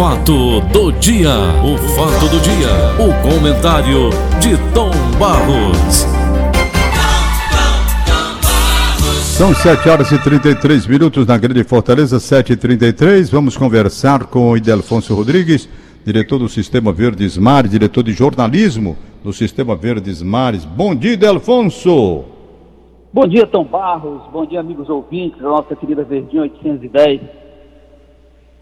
fato do dia, o fato do dia, o comentário de Tom Barros. São 7 horas e 33 minutos na Grande Fortaleza, 7 e 33 Vamos conversar com o Idelfonso Rodrigues, diretor do Sistema Verdes Mares, diretor de jornalismo do Sistema Verdes Mares. Bom dia, Idelfonso. Bom dia, Tom Barros. Bom dia, amigos ouvintes da nossa querida Verdinha 810.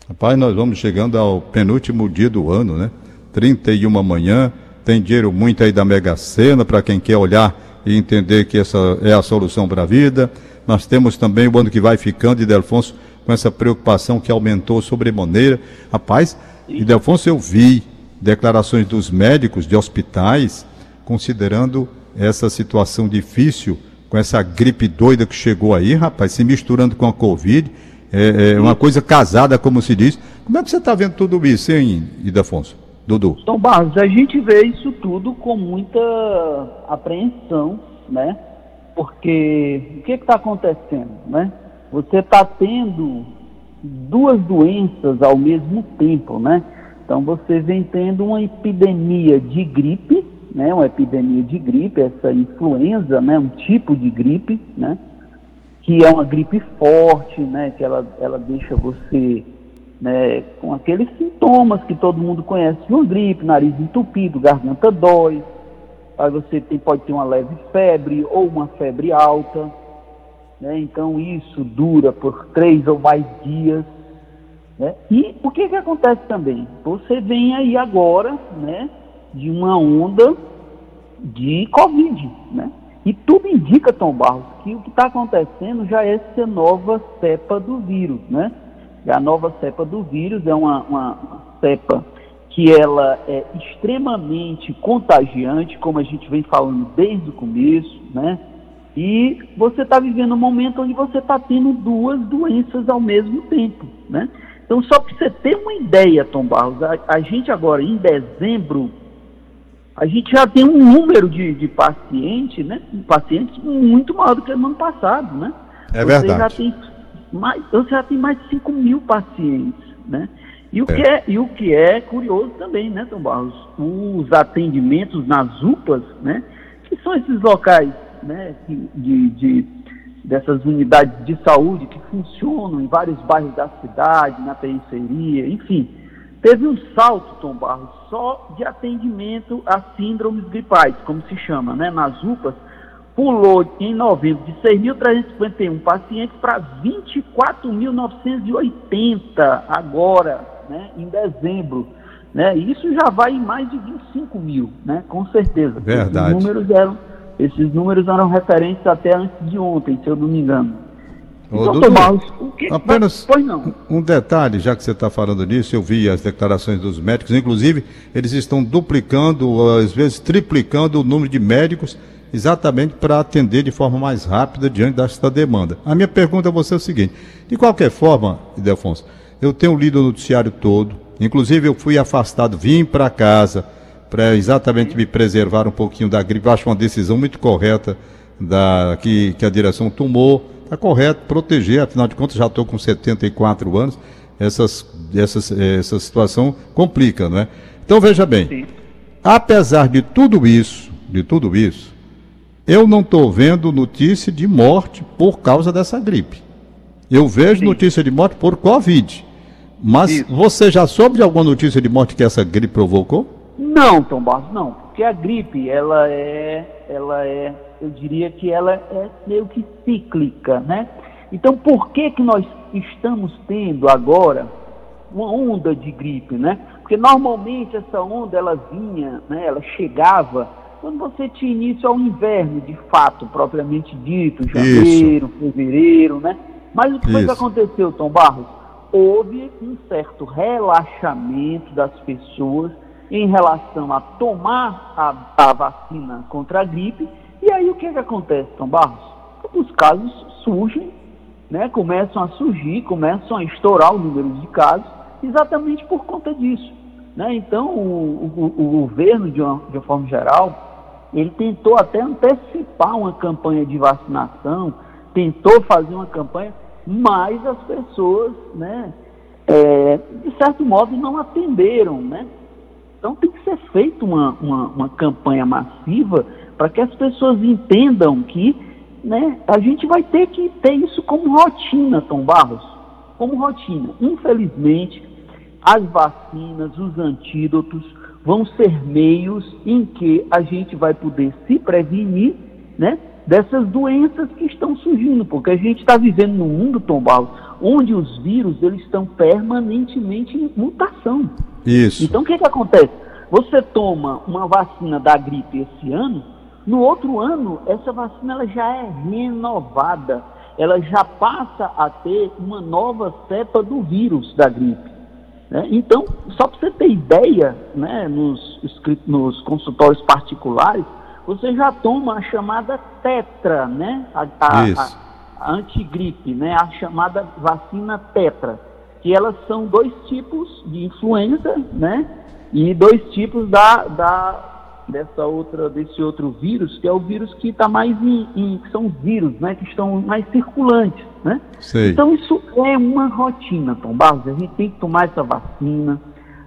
Rapaz, nós vamos chegando ao penúltimo dia do ano, né? 31 manhã. Tem dinheiro muito aí da Mega Sena para quem quer olhar e entender que essa é a solução para a vida. Nós temos também o ano que vai ficando, Idelfonso, com essa preocupação que aumentou sobremaneira. Rapaz, Idelfonso, eu vi declarações dos médicos de hospitais considerando essa situação difícil com essa gripe doida que chegou aí, rapaz, se misturando com a Covid, é, é uma coisa casada, como se diz. Como é que você está vendo tudo isso, hein, Idafonso? Dudu? Então, Barros, a gente vê isso tudo com muita apreensão, né? Porque o que está acontecendo, né? Você está tendo duas doenças ao mesmo tempo, né? Então você vem tendo uma epidemia de gripe, né, uma epidemia de gripe, essa influenza, né, um tipo de gripe, né, que é uma gripe forte, né, que ela, ela deixa você né, com aqueles sintomas que todo mundo conhece de uma gripe, nariz entupido, garganta dói, aí você tem, pode ter uma leve febre ou uma febre alta, né, então isso dura por três ou mais dias, né, e o que que acontece também? Você vem aí agora, né, de uma onda de Covid, né? E tudo indica, Tom Barros, que o que está acontecendo já é essa nova cepa do vírus, né? A nova cepa do vírus é uma, uma, uma cepa que ela é extremamente contagiante, como a gente vem falando desde o começo, né? E você está vivendo um momento onde você está tendo duas doenças ao mesmo tempo, né? Então, só para você ter uma ideia, Tom Barros, a, a gente agora, em dezembro, a gente já tem um número de, de pacientes, né? Pacientes muito maior do que no ano passado, né? É verdade. Já tem mais, você já tem mais de 5 mil pacientes, né? E o, é. Que é, e o que é curioso também, né, Tom Barros? Os atendimentos nas UPAs, né? Que são esses locais, né? De, de, dessas unidades de saúde que funcionam em vários bairros da cidade, na periferia, enfim Teve um salto, Tom Barros, só de atendimento a síndromes gripais, como se chama, né, nas UPAs, pulou em novembro de 6.351 pacientes para 24.980 agora, né, em dezembro. Né, isso já vai em mais de 25 mil, né, com certeza. Verdade. Esses números eram, esses números eram referentes até antes de ontem, se eu não me engano. Ô, Dudu, apenas um detalhe, já que você está falando nisso, eu vi as declarações dos médicos, inclusive eles estão duplicando, às vezes triplicando o número de médicos, exatamente para atender de forma mais rápida diante desta demanda. A minha pergunta a você é o seguinte: de qualquer forma, Idelfonso, eu tenho lido o noticiário todo, inclusive eu fui afastado, vim para casa para exatamente me preservar um pouquinho da gripe. Acho uma decisão muito correta da, que, que a direção tomou Está correto proteger, afinal de contas já estou com 74 anos, essas, essas, essa situação complica, não é? Então veja bem, Sim. apesar de tudo isso, de tudo isso, eu não estou vendo notícia de morte por causa dessa gripe. Eu vejo Sim. notícia de morte por Covid. Mas isso. você já soube de alguma notícia de morte que essa gripe provocou? Não, Tom Barros, não. Porque a gripe, ela é, ela é eu diria que ela é meio que cíclica, né? Então, por que que nós estamos tendo agora uma onda de gripe, né? Porque normalmente essa onda ela vinha, né? Ela chegava quando você tinha início ao inverno, de fato, propriamente dito, janeiro, Isso. fevereiro, né? Mas o que foi que aconteceu, Tom Barros? Houve um certo relaxamento das pessoas em relação a tomar a, a vacina contra a gripe e aí o que, é que acontece, Tom Barros? Os casos surgem, né, começam a surgir, começam a estourar o número de casos, exatamente por conta disso. Né? Então, o, o, o governo, de uma, de uma forma geral, ele tentou até antecipar uma campanha de vacinação, tentou fazer uma campanha, mas as pessoas, né, é, de certo modo, não atenderam, né? Então tem que ser feita uma, uma, uma campanha massiva para que as pessoas entendam que né, a gente vai ter que ter isso como rotina, Tom Barros, como rotina. Infelizmente, as vacinas, os antídotos vão ser meios em que a gente vai poder se prevenir né, dessas doenças que estão surgindo, porque a gente está vivendo num mundo, Tom Barros, onde os vírus eles estão permanentemente em mutação. Isso. Então o que, que acontece? Você toma uma vacina da gripe esse ano, no outro ano essa vacina ela já é renovada, ela já passa a ter uma nova cepa do vírus da gripe. Né? Então, só para você ter ideia, né, nos, nos consultórios particulares, você já toma a chamada tetra, né? A, a, a, a antigripe, né? A chamada vacina tetra, que elas são dois tipos de influenza, né? E dois tipos da, da dessa outra desse outro vírus, que é o vírus que está mais em, em, que são os vírus, né? Que estão mais circulantes, né? Sei. Então isso é uma rotina, Tom Barros. A gente tem que tomar essa vacina.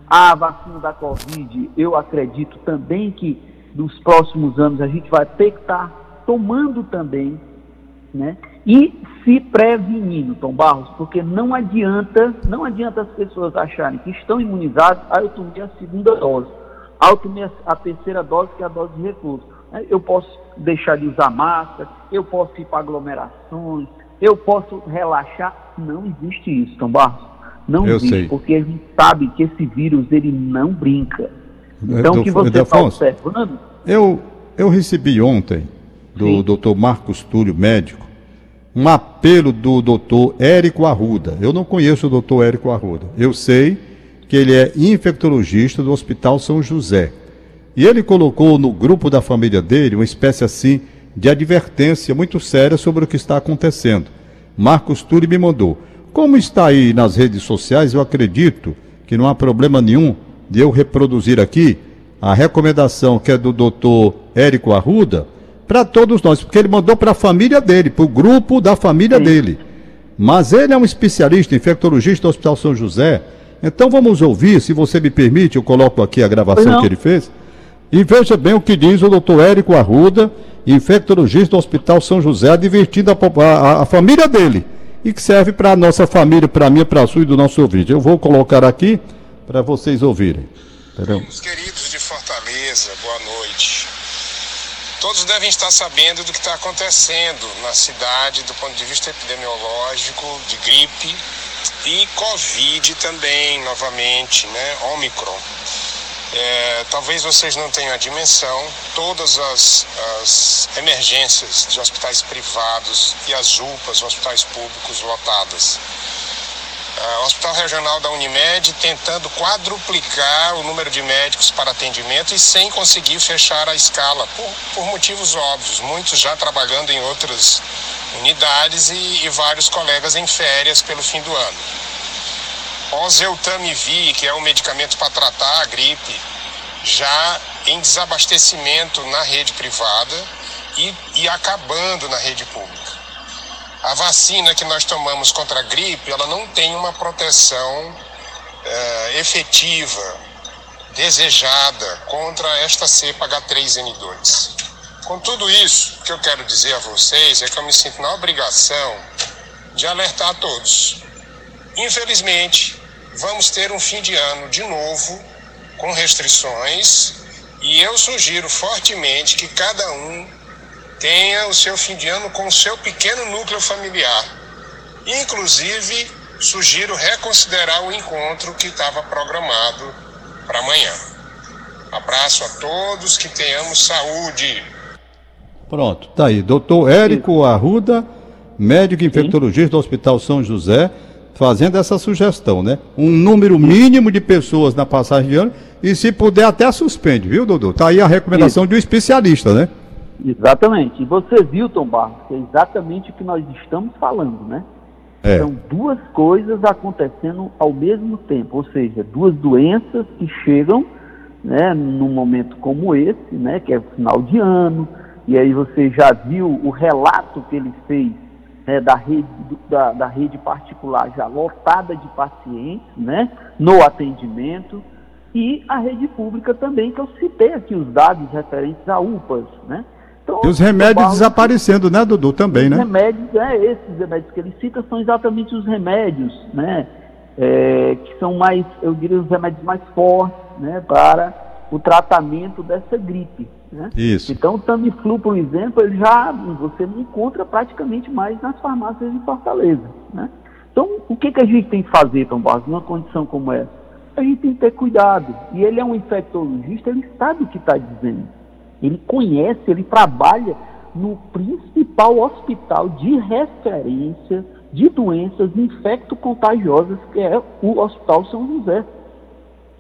A vacina da Covid, eu acredito também que dos próximos anos a gente vai ter que estar tá tomando também, né? E se prevenindo, Tom Barros, porque não adianta, não adianta as pessoas acharem que estão imunizadas, ah, eu tomei a segunda dose, ah, eu tomei a, a terceira dose, que é a dose de reforço. Né? Eu posso deixar de usar máscara, eu posso ir para aglomerações, eu posso relaxar. Não existe isso, Tom Barros. Não eu existe, sei. porque a gente sabe que esse vírus ele não brinca. Então, o que você está observando... Eu, eu recebi ontem, do doutor Marcos Túlio, médico, um apelo do doutor Érico Arruda. Eu não conheço o doutor Érico Arruda. Eu sei que ele é infectologista do Hospital São José. E ele colocou no grupo da família dele uma espécie assim de advertência muito séria sobre o que está acontecendo. Marcos Túlio me mandou. Como está aí nas redes sociais, eu acredito que não há problema nenhum de eu reproduzir aqui a recomendação que é do doutor Érico Arruda para todos nós, porque ele mandou para a família dele, para o grupo da família Sim. dele. Mas ele é um especialista, infectologista do Hospital São José. Então vamos ouvir, se você me permite, eu coloco aqui a gravação que ele fez. E veja bem o que diz o doutor Érico Arruda, infectologista do Hospital São José, advertindo a, a, a família dele. E que serve para a nossa família, para mim, para a sua e do nosso ouvinte. Eu vou colocar aqui para vocês ouvirem. Os queridos de Fortaleza, boa noite. Todos devem estar sabendo do que está acontecendo na cidade do ponto de vista epidemiológico, de gripe e Covid também, novamente, né? Omicron. É, talvez vocês não tenham a dimensão, todas as, as emergências de hospitais privados e as UPAs, hospitais públicos lotadas. É, o Hospital Regional da Unimed tentando quadruplicar o número de médicos para atendimento e sem conseguir fechar a escala, por, por motivos óbvios. Muitos já trabalhando em outras unidades e, e vários colegas em férias pelo fim do ano. Oseltamivir, que é um medicamento para tratar a gripe, já em desabastecimento na rede privada e, e acabando na rede pública. A vacina que nós tomamos contra a gripe, ela não tem uma proteção é, efetiva, desejada contra esta cepa H3N2. Com tudo isso, o que eu quero dizer a vocês é que eu me sinto na obrigação de alertar a todos. Infelizmente, vamos ter um fim de ano de novo com restrições e eu sugiro fortemente que cada um tenha o seu fim de ano com o seu pequeno núcleo familiar. Inclusive, sugiro reconsiderar o encontro que estava programado para amanhã. Abraço a todos, que tenhamos saúde. Pronto, tá aí. Doutor Érico Arruda, médico infectologista do Hospital São José, fazendo essa sugestão, né? Um número mínimo de pessoas na passagem de ano e, se puder, até suspende, viu, doutor? Tá aí a recomendação Isso. de um especialista, né? Exatamente. E você viu, Tom Barros, que é exatamente o que nós estamos falando, né? É. São duas coisas acontecendo ao mesmo tempo, ou seja, duas doenças que chegam, né, num momento como esse, né, que é o final de ano, e aí você já viu o relato que ele fez é, da, rede, da, da rede particular já lotada de pacientes, né, no atendimento, e a rede pública também, que eu citei aqui os dados referentes a UPAs, né. E os remédios desaparecendo, né, Dudu, também, né? remédios, é, esses remédios que ele cita são exatamente os remédios, né, é, que são mais, eu diria, os remédios mais fortes, né, para o tratamento dessa gripe, né? Isso. Então, o Tamiflu, por exemplo, ele já você não encontra praticamente mais nas farmácias de Fortaleza. Né? Então, o que, que a gente tem que fazer, Tom Barros, numa condição como essa? A gente tem que ter cuidado. E ele é um infectologista, ele sabe o que está dizendo. Ele conhece, ele trabalha no principal hospital de referência de doenças infecto-contagiosas, que é o Hospital São José.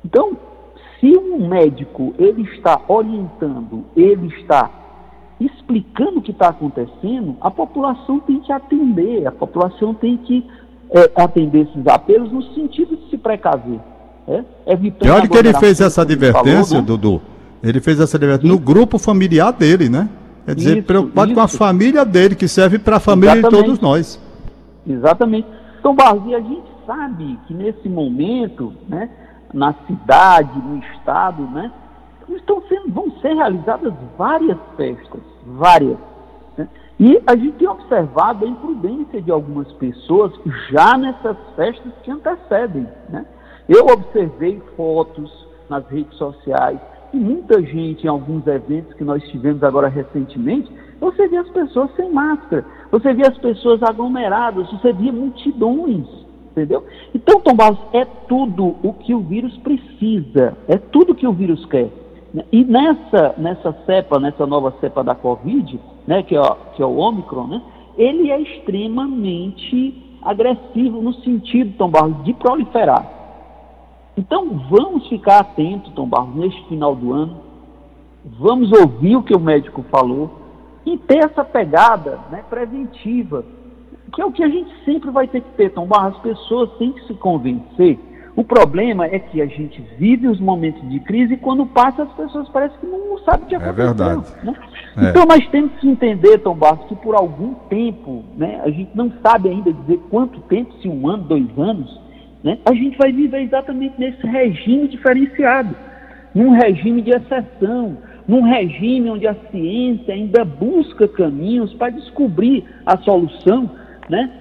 Então, se um médico ele está orientando, ele está explicando o que está acontecendo, a população tem que atender, a população tem que é, atender esses apelos no sentido de se precaver. É? Evitando e olha que ele fez essa advertência, falou, né? Dudu. Ele fez essa advertência no grupo familiar dele, né? Quer dizer, isso, preocupado isso. com a família dele, que serve para a família Exatamente. de todos nós. Exatamente. Então, Barros, e a gente sabe que nesse momento, né, na cidade, no estado, né? Estão sendo, vão ser realizadas várias festas, várias. Né? E a gente tem observado a imprudência de algumas pessoas já nessas festas que antecedem. Né? Eu observei fotos nas redes sociais e muita gente em alguns eventos que nós tivemos agora recentemente, você via as pessoas sem máscara, você via as pessoas aglomeradas, você via multidões entendeu? Então, Tom Barros, é tudo o que o vírus precisa, é tudo que o vírus quer. E nessa, nessa cepa, nessa nova cepa da Covid, né, que, é, que é o Omicron, né, ele é extremamente agressivo no sentido, Tom Barros, de proliferar. Então, vamos ficar atentos, Tom Barros, neste final do ano, vamos ouvir o que o médico falou e ter essa pegada né, preventiva que é o que a gente sempre vai ter que ter, Tom Barra. As pessoas têm que se convencer. O problema é que a gente vive os momentos de crise e quando passa as pessoas parecem que não sabem o que é aconteceu. É verdade. Né? É. Então nós temos que entender, Tom Barros, que por algum tempo, né, a gente não sabe ainda dizer quanto tempo, se um ano, dois anos, né, a gente vai viver exatamente nesse regime diferenciado, num regime de exceção, num regime onde a ciência ainda busca caminhos para descobrir a solução né,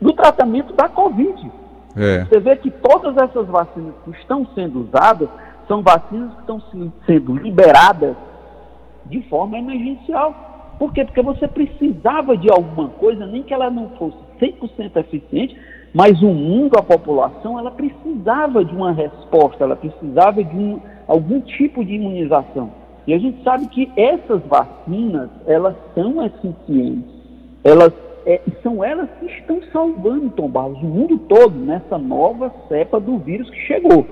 do tratamento da Covid. É. Você vê que todas essas vacinas que estão sendo usadas são vacinas que estão sendo liberadas de forma emergencial. Por quê? Porque você precisava de alguma coisa, nem que ela não fosse 100% eficiente, mas o mundo, a população, ela precisava de uma resposta, ela precisava de um, algum tipo de imunização. E a gente sabe que essas vacinas, elas são eficientes, elas é, são elas que estão salvando Tom Barros, o mundo todo, nessa nova cepa do vírus que chegou.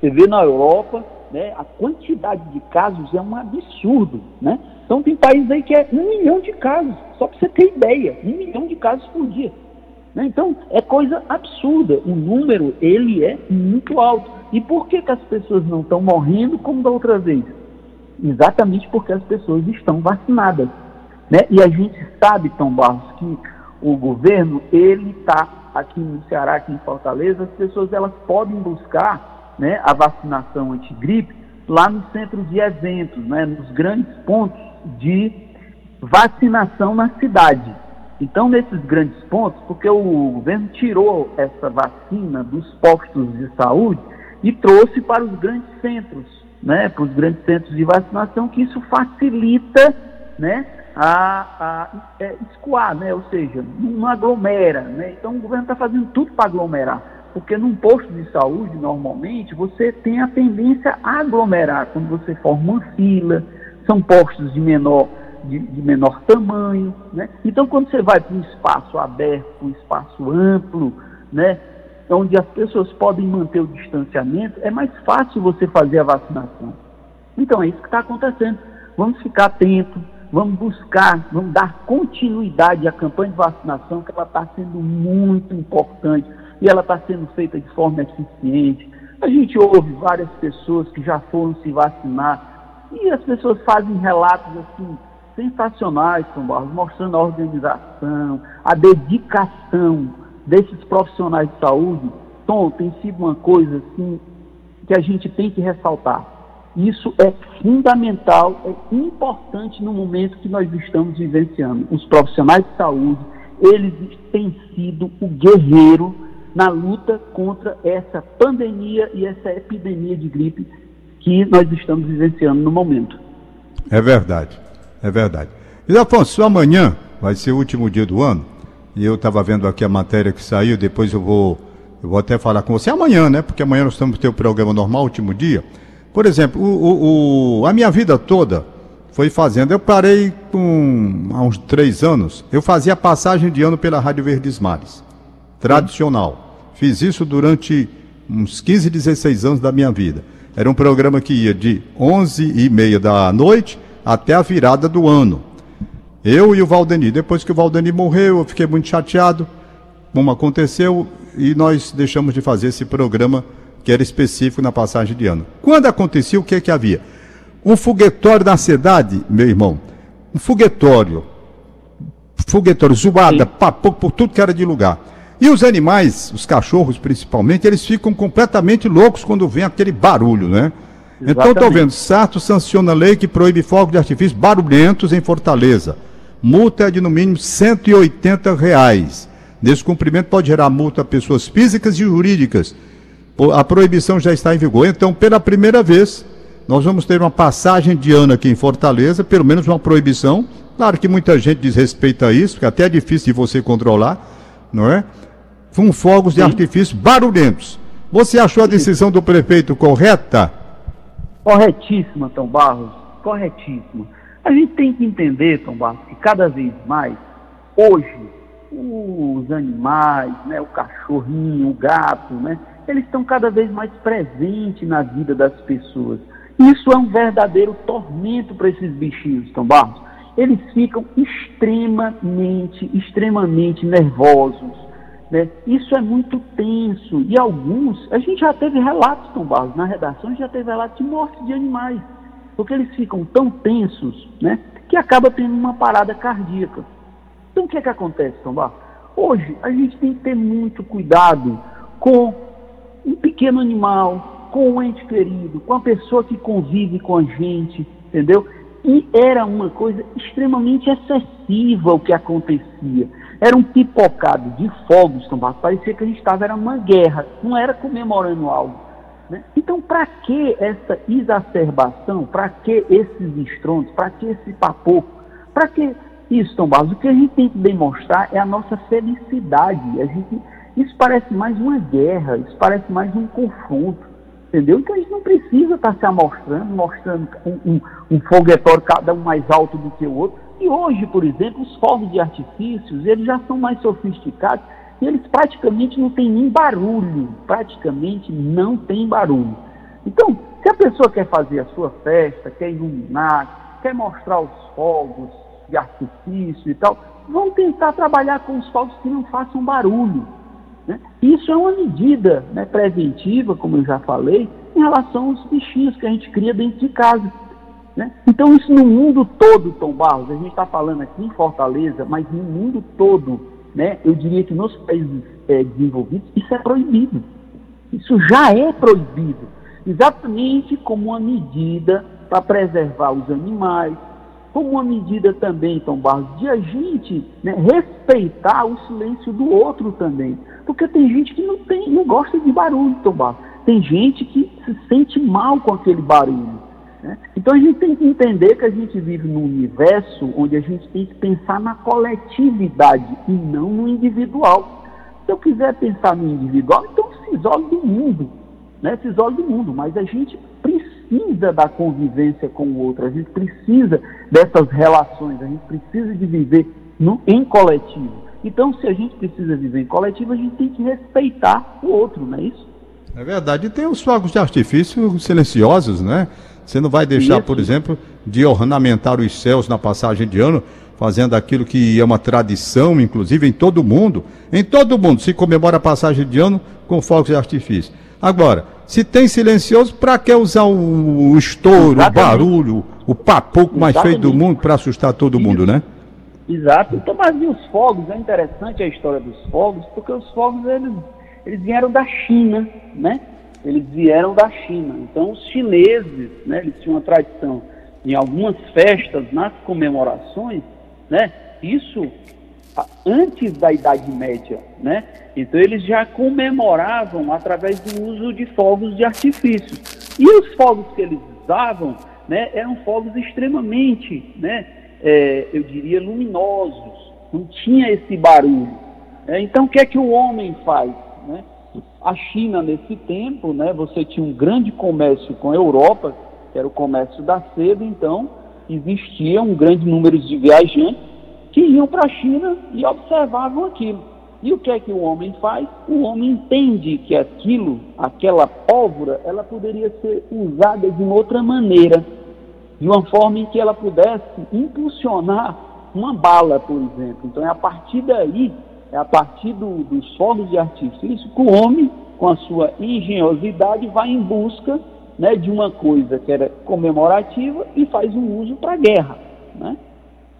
Você vê na Europa, né, a quantidade de casos é um absurdo, né? Então tem países aí que é um milhão de casos, só para você ter ideia, um milhão de casos por dia. Né? Então é coisa absurda, o número ele é muito alto. E por que, que as pessoas não estão morrendo como da outra vez? Exatamente porque as pessoas estão vacinadas. Né? E a gente sabe, Tom Barros, que o governo, ele está aqui no Ceará, aqui em Fortaleza, as pessoas elas podem buscar né, a vacinação antigripe lá no centro de eventos, né, nos grandes pontos de vacinação na cidade. Então, nesses grandes pontos, porque o governo tirou essa vacina dos postos de saúde e trouxe para os grandes centros, né, para os grandes centros de vacinação, que isso facilita né, a, a é, escoar, né? ou seja, não aglomera. Né? Então o governo está fazendo tudo para aglomerar, porque num posto de saúde, normalmente, você tem a tendência a aglomerar, quando você forma uma fila, são postos de menor, de, de menor tamanho. Né? Então quando você vai para um espaço aberto, um espaço amplo, né? onde as pessoas podem manter o distanciamento, é mais fácil você fazer a vacinação. Então é isso que está acontecendo. Vamos ficar atentos, vamos buscar, vamos dar continuidade à campanha de vacinação, que ela está sendo muito importante e ela está sendo feita de forma eficiente. A gente ouve várias pessoas que já foram se vacinar e as pessoas fazem relatos assim, sensacionais, Tom Barros, mostrando a organização, a dedicação desses profissionais de saúde. Tom, tem sido uma coisa assim que a gente tem que ressaltar. Isso é fundamental, é importante no momento que nós estamos vivenciando. Os profissionais de saúde, eles têm sido o guerreiro na luta contra essa pandemia e essa epidemia de gripe que nós estamos vivenciando no momento. É verdade, é verdade. E Afonso, amanhã vai ser o último dia do ano, e eu estava vendo aqui a matéria que saiu, depois eu vou, eu vou até falar com você amanhã, né? Porque amanhã nós estamos ter o programa normal, último dia. Por exemplo, o, o, a minha vida toda foi fazendo. Eu parei com há uns três anos. Eu fazia passagem de ano pela Rádio Verdes Mares, tradicional. Fiz isso durante uns 15, 16 anos da minha vida. Era um programa que ia de 11 e meia da noite até a virada do ano. Eu e o Valdeni. Depois que o Valdeni morreu, eu fiquei muito chateado, como aconteceu, e nós deixamos de fazer esse programa que era específico na passagem de ano. Quando acontecia, o que, é que havia? Um foguetório na cidade, meu irmão. Um foguetório. Foguetório, zoada, papo, por tudo que era de lugar. E os animais, os cachorros principalmente, eles ficam completamente loucos quando vem aquele barulho, né? Exatamente. Então estou vendo, Sarto sanciona a lei que proíbe fogos de artifício barulhentos em Fortaleza. Multa é de no mínimo 180 reais. Descumprimento pode gerar multa a pessoas físicas e jurídicas a proibição já está em vigor. Então, pela primeira vez, nós vamos ter uma passagem de ano aqui em Fortaleza, pelo menos uma proibição. Claro que muita gente desrespeita isso, porque até é difícil de você controlar, não é? Com fogos Sim. de artifício barulhentos. Você achou a decisão do prefeito correta? Corretíssima, Tom Barros, corretíssima. A gente tem que entender, Tom Barros, que cada vez mais, hoje, os animais, né, o cachorrinho, o gato, né, eles estão cada vez mais presentes na vida das pessoas. Isso é um verdadeiro tormento para esses bichinhos, Tom Barros. Eles ficam extremamente, extremamente nervosos. Né? Isso é muito tenso. E alguns, a gente já teve relatos, Tom Barros, na redação, a gente já teve relatos de morte de animais. Porque eles ficam tão tensos né, que acaba tendo uma parada cardíaca. Então o que é que acontece, Tom Barros? Hoje a gente tem que ter muito cuidado com um pequeno animal, com um ente querido, com a pessoa que convive com a gente, entendeu? E era uma coisa extremamente excessiva o que acontecia. Era um pipocado de fogos, Tomás. Parecia que a gente estava era uma guerra, não era comemorando algo. Né? Então, para que essa exacerbação? Para que esses estrondos? Para que esse papo? Para que isso, Tomás? O que a gente tem que demonstrar é a nossa felicidade. A gente isso parece mais uma guerra, isso parece mais um confronto, entendeu? Então a gente não precisa estar se amostrando, mostrando um, um, um foguetório cada um mais alto do que o outro. E hoje, por exemplo, os fogos de artifícios, eles já são mais sofisticados e eles praticamente não têm nem barulho, praticamente não tem barulho. Então, se a pessoa quer fazer a sua festa, quer iluminar, quer mostrar os fogos de artifício e tal, vão tentar trabalhar com os fogos que não façam barulho. Né? Isso é uma medida né, preventiva, como eu já falei, em relação aos bichinhos que a gente cria dentro de casa. Né? Então, isso no mundo todo, Tom Barros, a gente está falando aqui em Fortaleza, mas no mundo todo, né, eu diria que nos países é, desenvolvidos, isso é proibido. Isso já é proibido, exatamente como uma medida para preservar os animais, como uma medida também, Tom Barros, de a gente né, respeitar o silêncio do outro também. Porque tem gente que não, tem, não gosta de barulho, Tom Barros. Tem gente que se sente mal com aquele barulho. Né? Então a gente tem que entender que a gente vive num universo onde a gente tem que pensar na coletividade e não no individual. Se eu quiser pensar no individual, então se isole do mundo. Né? Se isole do mundo. Mas a gente precisa da convivência com o outro, a gente precisa dessas relações, a gente precisa de viver no, em coletivo. Então, se a gente precisa viver em coletivo, a gente tem que respeitar o outro, não é isso? É verdade. E tem os fogos de artifício silenciosos, né? Você não vai deixar, isso. por exemplo, de ornamentar os céus na passagem de ano, fazendo aquilo que é uma tradição, inclusive, em todo o mundo. Em todo o mundo se comemora a passagem de ano com fogos de artifício. Agora, se tem silencioso, para que usar o, o estouro, Exatamente. o barulho, o papoco mais feio do mundo para assustar todo mundo, né? Exato. Então, mas e os fogos? É interessante a história dos fogos, porque os fogos eles, eles vieram da China, né? Eles vieram da China. Então, os chineses, né? Eles tinham uma tradição em algumas festas, nas comemorações, né? Isso antes da Idade Média, né? Então eles já comemoravam através do uso de fogos de artifício. E os fogos que eles usavam, né, eram fogos extremamente, né, é, eu diria, luminosos. Não tinha esse barulho. É, então o que é que o homem faz? Né? A China nesse tempo, né, você tinha um grande comércio com a Europa, que era o comércio da seda, então existia um grande número de viajantes que iam para a China e observavam aquilo. E o que é que o homem faz? O homem entende que aquilo, aquela pólvora, ela poderia ser usada de uma outra maneira, de uma forma em que ela pudesse impulsionar uma bala, por exemplo. Então é a partir daí, é a partir do, dos fogos de artifício que o homem, com a sua engenhosidade, vai em busca né, de uma coisa que era comemorativa e faz um uso para a guerra. Né?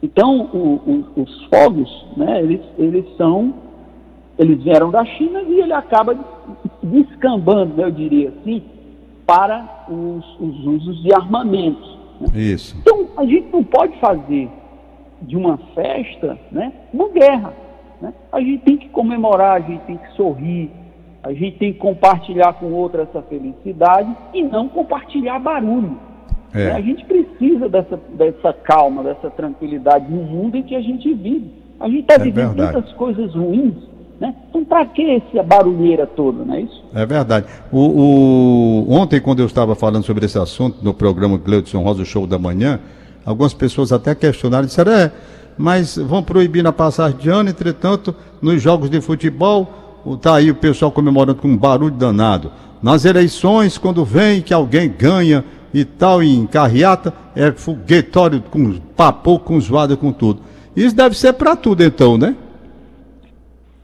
Então, o, o, os fogos, né, eles, eles são, eles vieram da China e ele acaba descambando, né, eu diria assim, para os, os usos de armamentos. Né? Isso. Então, a gente não pode fazer de uma festa né, uma guerra. Né? A gente tem que comemorar, a gente tem que sorrir, a gente tem que compartilhar com outra essa felicidade e não compartilhar barulho. É. A gente precisa dessa, dessa calma, dessa tranquilidade no mundo em que a gente vive. A gente está é vivendo verdade. tantas coisas ruins, né? Então, para que essa barulheira toda, não é isso? É verdade. O, o... Ontem, quando eu estava falando sobre esse assunto no programa Gleudson Rosa Show da Manhã, algumas pessoas até questionaram, disseram, é, mas vão proibir na passagem de ano, entretanto, nos jogos de futebol, está aí o pessoal comemorando com um barulho danado. Nas eleições, quando vem que alguém ganha e tal, em carreata, é foguetório com papo, com zoada, com tudo. Isso deve ser para tudo, então, né?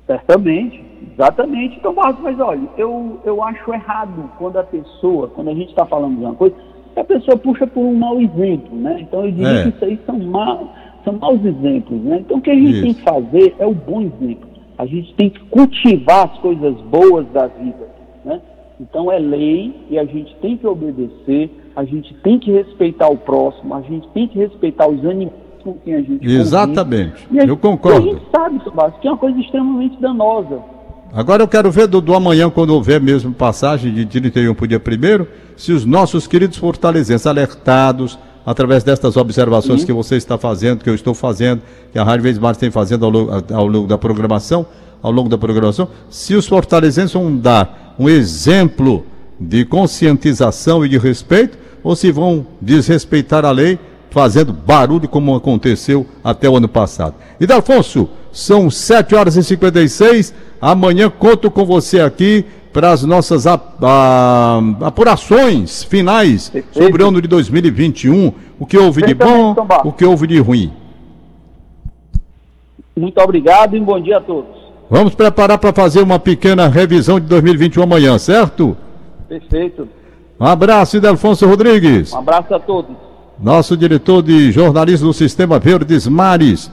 Certamente, exatamente. Então, Marcos, mas olha, eu, eu acho errado quando a pessoa, quando a gente está falando de uma coisa, a pessoa puxa por um mau exemplo, né? Então, eu diria é. que isso aí são, ma, são maus exemplos, né? Então, o que a gente isso. tem que fazer é o bom exemplo. A gente tem que cultivar as coisas boas da vida, né? Então, é lei e a gente tem que obedecer a gente tem que respeitar o próximo, a gente tem que respeitar os animais com quem a gente Exatamente, eu concordo. E a gente sabe, Sebastião, que é uma coisa extremamente danosa. Agora eu quero ver do, amanhã, quando houver mesmo passagem de 31 para o dia primeiro, se os nossos queridos fortalezenses alertados, através destas observações Sim. que você está fazendo, que eu estou fazendo, que a Rádio Vez Mais tem fazendo ao longo, ao longo da programação, ao longo da programação, se os fortalezenses vão dar um exemplo de conscientização e de respeito, ou se vão desrespeitar a lei fazendo barulho como aconteceu até o ano passado. E Dalfonso, são 7 horas e 56. Amanhã conto com você aqui para as nossas apurações finais Perfeito. sobre o ano de 2021. O que houve de bom, o que houve de ruim. Muito obrigado e bom dia a todos. Vamos preparar para fazer uma pequena revisão de 2021 amanhã, certo? Perfeito. Um abraço, Idelfonso Rodrigues. Um abraço a todos. Nosso diretor de jornalismo do Sistema Verdes Mares,